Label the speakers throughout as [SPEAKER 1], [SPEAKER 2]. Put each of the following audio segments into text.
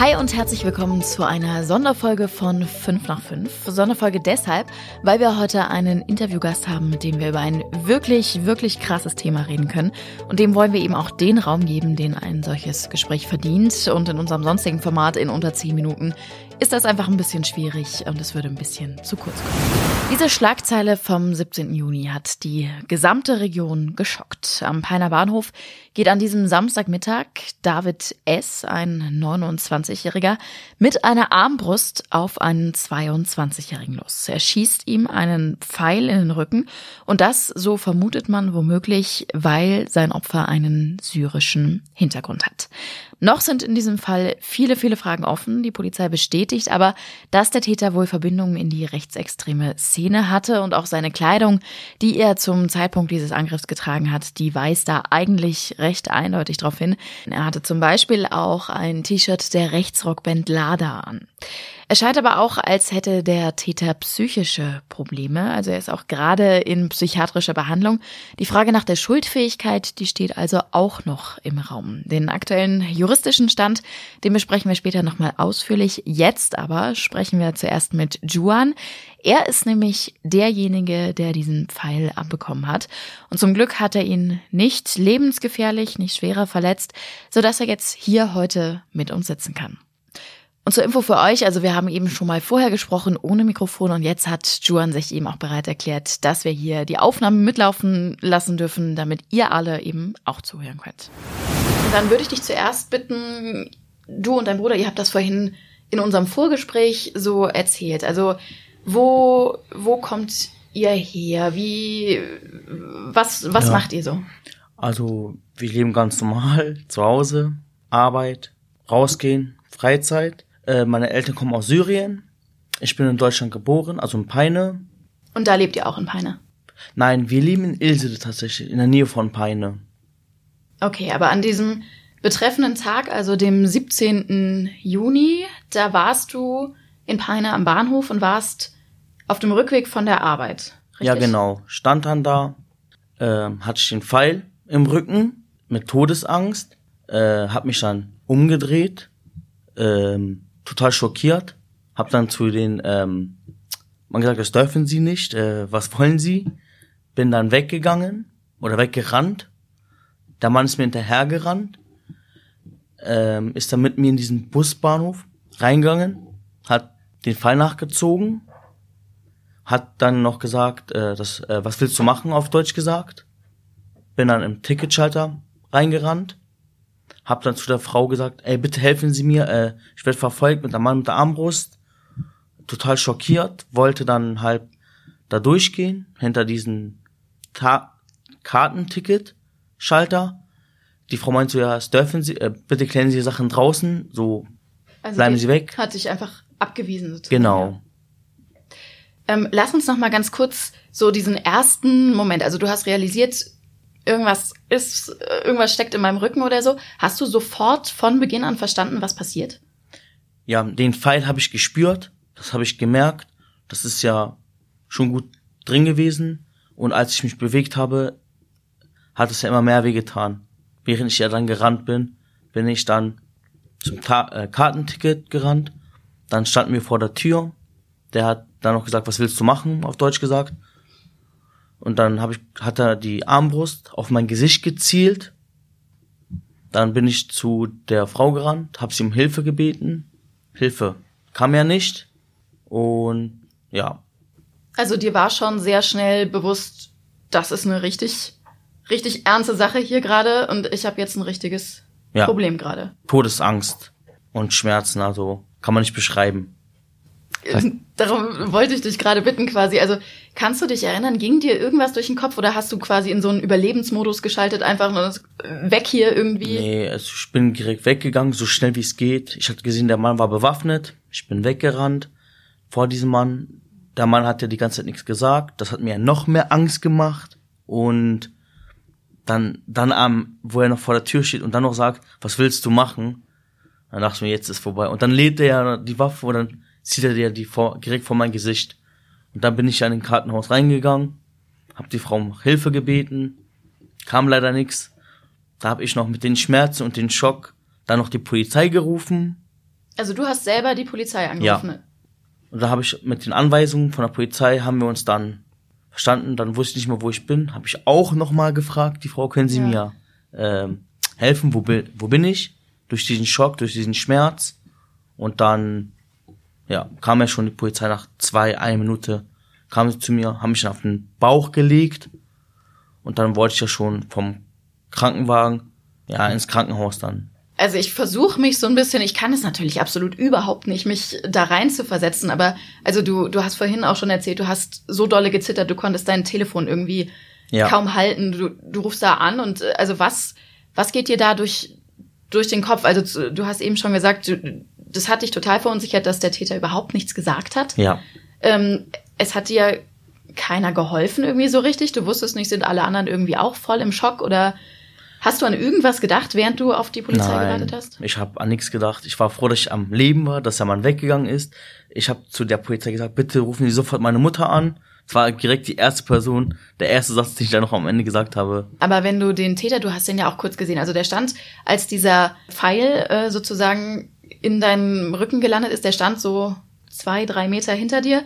[SPEAKER 1] Hi und herzlich willkommen zu einer Sonderfolge von 5 nach 5. Sonderfolge deshalb, weil wir heute einen Interviewgast haben, mit dem wir über ein wirklich, wirklich krasses Thema reden können. Und dem wollen wir eben auch den Raum geben, den ein solches Gespräch verdient. Und in unserem sonstigen Format in unter 10 Minuten ist das einfach ein bisschen schwierig und es würde ein bisschen zu kurz kommen. Diese Schlagzeile vom 17. Juni hat die gesamte Region geschockt. Am Peiner Bahnhof geht an diesem Samstagmittag David S., ein 29-Jähriger, mit einer Armbrust auf einen 22-Jährigen los. Er schießt ihm einen Pfeil in den Rücken und das, so vermutet man womöglich, weil sein Opfer einen syrischen Hintergrund hat. Noch sind in diesem Fall viele, viele Fragen offen. Die Polizei bestätigt aber, dass der Täter wohl Verbindungen in die rechtsextreme Szene hatte und auch seine Kleidung, die er zum Zeitpunkt dieses Angriffs getragen hat, die weist da eigentlich recht eindeutig darauf hin. Er hatte zum Beispiel auch ein T-Shirt der Rechtsrockband Lada an. Es scheint aber auch, als hätte der Täter psychische Probleme. Also er ist auch gerade in psychiatrischer Behandlung. Die Frage nach der Schuldfähigkeit, die steht also auch noch im Raum. Den aktuellen juristischen Stand, den besprechen wir später nochmal ausführlich. Jetzt aber sprechen wir zuerst mit Juan. Er ist nämlich derjenige, der diesen Pfeil abbekommen hat. Und zum Glück hat er ihn nicht lebensgefährlich, nicht schwerer verletzt, sodass er jetzt hier heute mit uns sitzen kann. Und zur Info für euch, also wir haben eben schon mal vorher gesprochen ohne Mikrofon und jetzt hat Juan sich eben auch bereit erklärt, dass wir hier die Aufnahmen mitlaufen lassen dürfen, damit ihr alle eben auch zuhören könnt. Und dann würde ich dich zuerst bitten, du und dein Bruder, ihr habt das vorhin in unserem Vorgespräch so erzählt. Also wo, wo kommt ihr her? Wie, was, was ja. macht ihr so?
[SPEAKER 2] Also wir leben ganz normal, zu Hause, Arbeit, rausgehen, Freizeit. Äh, meine Eltern kommen aus Syrien. Ich bin in Deutschland geboren, also in Peine.
[SPEAKER 1] Und da lebt ihr auch in Peine?
[SPEAKER 2] Nein, wir leben in Ilsede tatsächlich, in der Nähe von Peine.
[SPEAKER 1] Okay, aber an diesem betreffenden Tag, also dem 17. Juni, da warst du in Peine am Bahnhof und warst auf dem Rückweg von der Arbeit.
[SPEAKER 2] Richtig? Ja, genau. Stand dann da, äh, hatte ich den Pfeil im Rücken mit Todesangst, äh, hab mich dann umgedreht, ähm, total schockiert, hab dann zu den, ähm, man gesagt, das dürfen sie nicht, äh, was wollen sie? Bin dann weggegangen oder weggerannt. Der Mann ist mir hinterhergerannt, ähm, ist dann mit mir in diesen Busbahnhof reingegangen, hat den Fall nachgezogen, hat dann noch gesagt, äh, das, äh, was willst du machen, auf Deutsch gesagt. Bin dann im Ticketschalter reingerannt, hab dann zu der Frau gesagt, ey, bitte helfen Sie mir, äh, ich werde verfolgt mit einem Mann mit der Armbrust. Total schockiert, wollte dann halt da durchgehen, hinter diesen Ta Kartenticket-Schalter. Die Frau meinte so, ja, das dürfen Sie, äh, bitte klären Sie Sachen draußen, so also bleiben Sie weg.
[SPEAKER 1] Hat sich einfach abgewiesen
[SPEAKER 2] sozusagen. Genau.
[SPEAKER 1] Ähm, lass uns noch mal ganz kurz so diesen ersten Moment, also du hast realisiert, irgendwas ist, irgendwas steckt in meinem Rücken oder so. Hast du sofort von Beginn an verstanden, was passiert?
[SPEAKER 2] Ja, den Pfeil habe ich gespürt, das habe ich gemerkt. Das ist ja schon gut drin gewesen. Und als ich mich bewegt habe, hat es ja immer mehr wehgetan. Während ich ja dann gerannt bin, bin ich dann zum Ta äh, Kartenticket gerannt. Dann standen wir vor der Tür. Der hat dann noch gesagt, was willst du machen, auf Deutsch gesagt. Und dann hab ich, hat er die Armbrust auf mein Gesicht gezielt. Dann bin ich zu der Frau gerannt, hab sie um Hilfe gebeten. Hilfe kam ja nicht. Und ja.
[SPEAKER 1] Also dir war schon sehr schnell bewusst, das ist eine richtig, richtig ernste Sache hier gerade und ich habe jetzt ein richtiges ja. Problem gerade.
[SPEAKER 2] Todesangst und Schmerzen, also kann man nicht beschreiben.
[SPEAKER 1] Darum wollte ich dich gerade bitten quasi. Also kannst du dich erinnern, ging dir irgendwas durch den Kopf oder hast du quasi in so einen Überlebensmodus geschaltet, einfach nur weg hier irgendwie?
[SPEAKER 2] Nee, also ich bin direkt weggegangen, so schnell wie es geht. Ich hatte gesehen, der Mann war bewaffnet. Ich bin weggerannt vor diesem Mann. Der Mann hat ja die ganze Zeit nichts gesagt. Das hat mir noch mehr Angst gemacht. Und dann, dann am, wo er noch vor der Tür steht und dann noch sagt, was willst du machen? Dann dachte ich mir, jetzt ist vorbei. Und dann lädt er ja die Waffe und dann zieht er dir die vor, direkt vor mein Gesicht. Und dann bin ich in den Kartenhaus reingegangen, hab die Frau um Hilfe gebeten, kam leider nix. Da hab ich noch mit den Schmerzen und den Schock dann noch die Polizei gerufen.
[SPEAKER 1] Also du hast selber die Polizei angerufen.
[SPEAKER 2] Ja. Und da habe ich mit den Anweisungen von der Polizei haben wir uns dann verstanden. Dann wusste ich nicht mehr, wo ich bin. Habe ich auch nochmal gefragt, die Frau, können Sie
[SPEAKER 1] Ja.
[SPEAKER 2] mir ähm, helfen? Wo, bin- wo bin ich? Durch diesen Schock, durch diesen Schmerz. Und dann, ja, kam ja schon die Polizei nach zwei, eine Minute, kam sie zu mir, haben mich dann auf den Bauch gelegt. Und dann wollte ich ja schon vom Krankenwagen, ja, ins Krankenhaus dann.
[SPEAKER 1] Also ich versuche mich so ein bisschen, ich kann es natürlich absolut überhaupt nicht, mich da rein zu versetzen, aber also du, du hast vorhin auch schon erzählt, du hast so dolle gezittert, du konntest dein Telefon irgendwie
[SPEAKER 2] Ja.
[SPEAKER 1] kaum halten. Du, du rufst da an und äh, also was, was geht dir da durch, durch den Kopf? Also du hast eben schon gesagt, du, das hat dich total verunsichert, dass der Täter überhaupt nichts gesagt hat.
[SPEAKER 2] Ja.
[SPEAKER 1] Ähm, es hat dir keiner geholfen irgendwie so richtig. Du wusstest nicht, sind alle anderen irgendwie auch voll im Schock oder hast du an irgendwas gedacht, während du auf die Polizei gewartet hast?
[SPEAKER 2] Ich habe an nichts gedacht. Ich war froh, dass ich am Leben war, dass der Mann weggegangen ist. Ich habe zu der Polizei gesagt, bitte rufen Sie sofort meine Mutter an. Es war direkt die erste Person, der erste Satz, den ich dann noch am Ende gesagt habe.
[SPEAKER 1] Aber wenn du den Täter, du hast den ja auch kurz gesehen, also der stand, als dieser Pfeil äh, sozusagen in deinem Rücken gelandet ist, der stand so zwei, drei Meter hinter dir.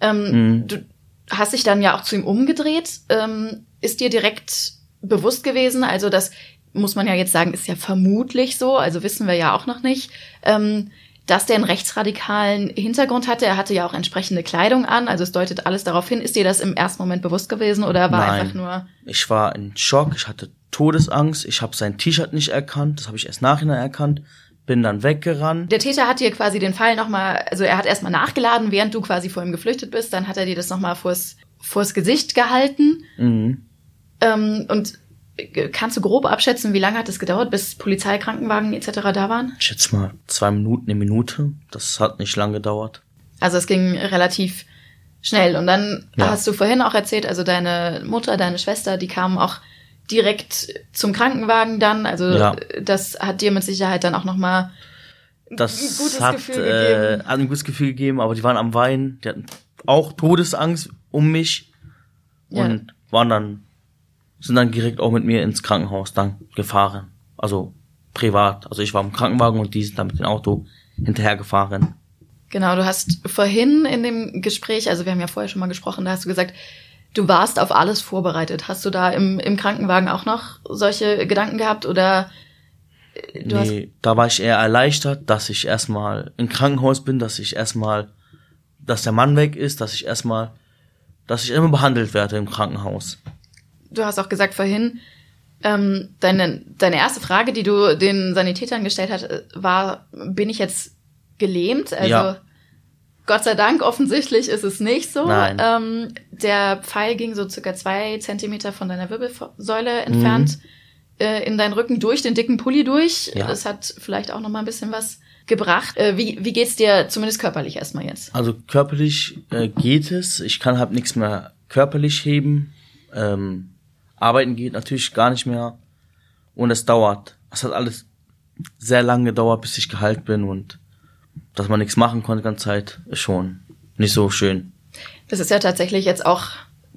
[SPEAKER 1] Ähm,
[SPEAKER 2] Mhm.
[SPEAKER 1] Du hast dich dann ja auch zu ihm umgedreht. Ähm, ist dir direkt bewusst gewesen, also das muss man ja jetzt sagen, ist ja vermutlich so, also wissen wir ja auch noch nicht, ähm, dass der einen rechtsradikalen Hintergrund hatte. Er hatte ja auch entsprechende Kleidung an, also es deutet alles darauf hin. Ist dir das im ersten Moment bewusst gewesen oder war
[SPEAKER 2] Nein.
[SPEAKER 1] einfach nur
[SPEAKER 2] Ich war in Schock, ich hatte Todesangst, ich habe sein T-Shirt nicht erkannt, das habe ich erst nachhinein erkannt, bin dann weggerannt.
[SPEAKER 1] Der Täter hat dir quasi den Pfeil nochmal, also er hat erstmal nachgeladen, während du quasi vor ihm geflüchtet bist, dann hat er dir das nochmal vors, vors Gesicht gehalten.
[SPEAKER 2] Mhm.
[SPEAKER 1] Ähm, und äh, kannst du grob abschätzen, wie lange hat es gedauert, bis Polizei, Krankenwagen etc. da waren?
[SPEAKER 2] Ich schätze mal zwei Minuten, eine Minute. Das hat nicht lange gedauert.
[SPEAKER 1] Also es ging relativ schnell. Und dann
[SPEAKER 2] Ja.
[SPEAKER 1] hast du vorhin auch erzählt, also deine Mutter, deine Schwester, die kamen auch direkt zum Krankenwagen dann. Also
[SPEAKER 2] Ja.
[SPEAKER 1] das hat dir mit Sicherheit dann auch nochmal
[SPEAKER 2] Das
[SPEAKER 1] ein gutes
[SPEAKER 2] hat,
[SPEAKER 1] Gefühl
[SPEAKER 2] äh,
[SPEAKER 1] gegeben.
[SPEAKER 2] ein gutes Gefühl gegeben, aber die waren am Weinen, die hatten auch Todesangst um mich
[SPEAKER 1] Ja.
[SPEAKER 2] und waren dann, sind dann direkt auch mit mir ins Krankenhaus dann gefahren. Also privat. Also ich war im Krankenwagen und die sind dann mit dem Auto hinterher gefahren.
[SPEAKER 1] Genau, du hast vorhin in dem Gespräch, also wir haben ja vorher schon mal gesprochen, da hast du gesagt, du warst auf alles vorbereitet. Hast du da im, im Krankenwagen auch noch solche Gedanken gehabt oder äh, du
[SPEAKER 2] nee, da war ich eher erleichtert, dass ich erstmal im Krankenhaus bin, dass ich erstmal, dass der Mann weg ist, dass ich erstmal, dass ich immer behandelt werde im Krankenhaus.
[SPEAKER 1] du hast auch gesagt vorhin, ähm, deine, deine erste Frage, die du den Sanitätern gestellt hast, äh, war, bin ich jetzt gelähmt? Also
[SPEAKER 2] Ja.
[SPEAKER 1] Gott sei Dank, offensichtlich ist es nicht so.
[SPEAKER 2] Nein.
[SPEAKER 1] Ähm, der Pfeil ging so circa zwei Zentimeter von deiner Wirbelsäule entfernt äh, in deinen Rücken durch den dicken Pulli durch.
[SPEAKER 2] Ja.
[SPEAKER 1] Das hat vielleicht auch noch mal ein bisschen was gebracht. Äh, wie, wie geht's dir zumindest körperlich erstmal jetzt?
[SPEAKER 2] Also körperlich äh, geht es. Ich kann halt nichts mehr körperlich heben. Ähm, arbeiten geht natürlich gar nicht mehr. Und es dauert. Es hat alles sehr lange gedauert, bis ich geheilt bin und dass man nichts machen konnte die ganze Zeit, ist schon nicht so schön.
[SPEAKER 1] Das ist ja tatsächlich jetzt auch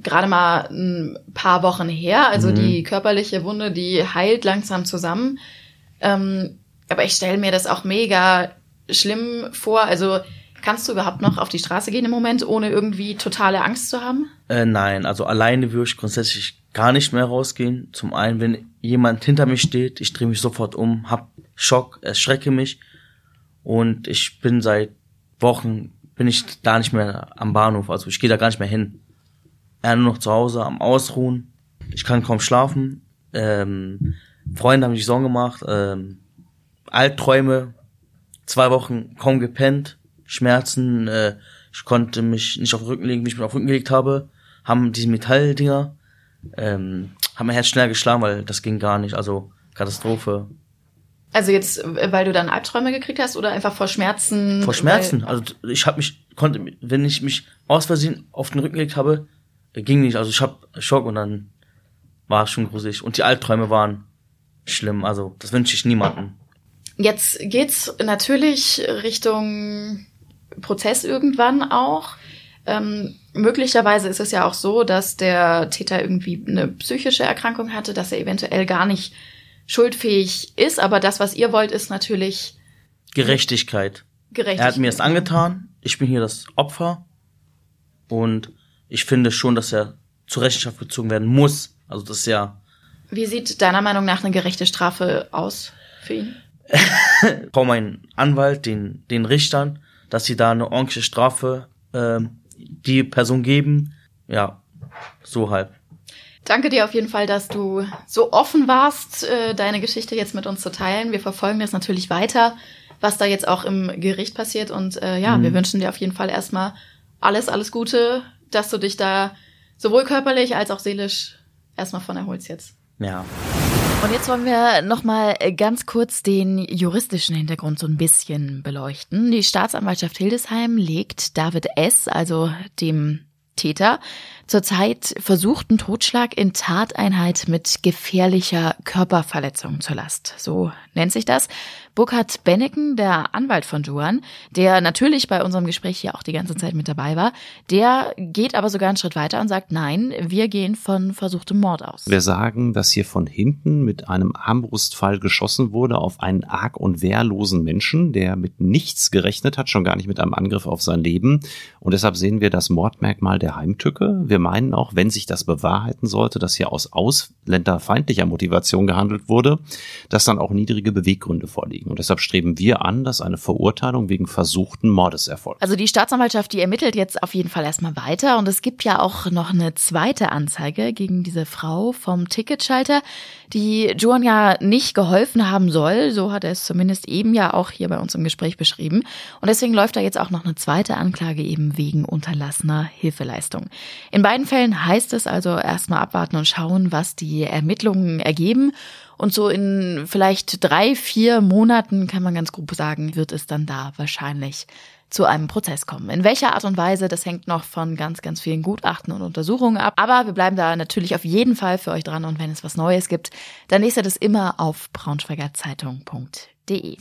[SPEAKER 1] gerade mal ein paar Wochen her. Also
[SPEAKER 2] Mhm.
[SPEAKER 1] die körperliche Wunde, die heilt langsam zusammen. Ähm, aber ich stelle mir das auch mega schlimm vor. Also kannst du überhaupt noch auf die Straße gehen im Moment, ohne irgendwie totale Angst zu haben?
[SPEAKER 2] Äh, nein, also alleine würde ich grundsätzlich gar nicht mehr rausgehen. Zum einen, wenn jemand hinter mir steht, ich drehe mich sofort um, hab Schock, erschrecke mich und ich bin seit Wochen, bin ich da nicht mehr am Bahnhof, also ich gehe da gar nicht mehr hin. Eher nur noch zu Hause am Ausruhen. Ich kann kaum schlafen. Ähm, Freunde haben sich Sorgen gemacht. Ähm, Albträume. Zwei Wochen kaum gepennt. Schmerzen. Äh, ich konnte mich nicht auf den Rücken legen, wie ich mich auf den Rücken gelegt habe. Haben diese Metalldinger. Ähm, haben mein Herz schneller geschlagen, weil das ging gar nicht. Also Katastrophe.
[SPEAKER 1] Also jetzt, weil du dann Albträume gekriegt hast oder einfach vor Schmerzen?
[SPEAKER 2] Vor Schmerzen. Also ich habe mich, konnte, wenn ich mich aus Versehen auf den Rücken gelegt habe, ging nicht. Also ich habe Schock und dann war es schon gruselig. Und die Albträume waren schlimm. Also das wünsche ich niemandem.
[SPEAKER 1] Jetzt geht's natürlich Richtung Prozess irgendwann auch. Ähm, möglicherweise ist es ja auch so, dass der Täter irgendwie eine psychische Erkrankung hatte, dass er eventuell gar nicht schuldfähig ist. Aber das, was ihr wollt, ist natürlich
[SPEAKER 2] Gerechtigkeit.
[SPEAKER 1] Gerecht.
[SPEAKER 2] Er hat mir das angetan. Ich bin hier das Opfer. Und ich finde schon, dass er zur Rechenschaft gezogen werden muss. Also das ist ja.
[SPEAKER 1] Wie sieht deiner Meinung nach eine gerechte Strafe aus für ihn?
[SPEAKER 2] Ich brauche meinen Anwalt, den, den Richtern, dass sie da eine ordentliche Strafe ähm, die Person geben. Ja, so halb.
[SPEAKER 1] Danke dir auf jeden Fall, dass du so offen warst, äh, deine Geschichte jetzt mit uns zu teilen. Wir verfolgen das natürlich weiter, was da jetzt auch im Gericht passiert. Und äh, ja, mhm. wir wünschen dir auf jeden Fall erstmal alles, alles Gute, dass du dich da sowohl körperlich als auch seelisch erstmal von erholst jetzt.
[SPEAKER 2] Ja.
[SPEAKER 1] Und jetzt wollen wir nochmal ganz kurz den juristischen Hintergrund so ein bisschen beleuchten. Die Staatsanwaltschaft Hildesheim legt David S., also dem Täter, zurzeit versuchten Totschlag in Tateinheit mit gefährlicher Körperverletzung zur Last. So nennt sich das. Burkhard Benneken, der Anwalt von Juan, der natürlich bei unserem Gespräch hier auch die ganze Zeit mit dabei war, der geht aber sogar einen Schritt weiter und sagt, nein, wir gehen von versuchtem Mord aus.
[SPEAKER 3] Wir sagen, dass hier von hinten mit einem Armbrustfall geschossen wurde auf einen arg und wehrlosen Menschen, der mit nichts gerechnet hat, schon gar nicht mit einem Angriff auf sein Leben. Und deshalb sehen wir das Mordmerkmal der Heimtücke. Wir meinen auch, wenn sich das bewahrheiten sollte, dass hier aus ausländerfeindlicher Motivation gehandelt wurde, dass dann auch niedrige Beweggründe vorliegen. Und deshalb streben wir an, dass eine Verurteilung wegen versuchten Mordes erfolgt.
[SPEAKER 1] Also die Staatsanwaltschaft, die ermittelt jetzt auf jeden Fall erstmal weiter. Und es gibt ja auch noch eine zweite Anzeige gegen diese Frau vom Ticketschalter, die Joan ja nicht geholfen haben soll. So hat er es zumindest eben ja auch hier bei uns im Gespräch beschrieben. Und deswegen läuft da jetzt auch noch eine zweite Anklage eben wegen unterlassener Hilfeleistung. In beiden Fällen heißt es also erstmal abwarten und schauen, was die Ermittlungen ergeben. Und so in vielleicht drei, vier Monaten kann man ganz grob sagen, wird es dann da wahrscheinlich zu einem Prozess kommen. In welcher Art und Weise, das hängt noch von ganz, ganz vielen Gutachten und Untersuchungen ab. Aber wir bleiben da natürlich auf jeden Fall für euch dran und wenn es was Neues gibt, dann lest ihr das immer auf braunschweigerzeitung.de.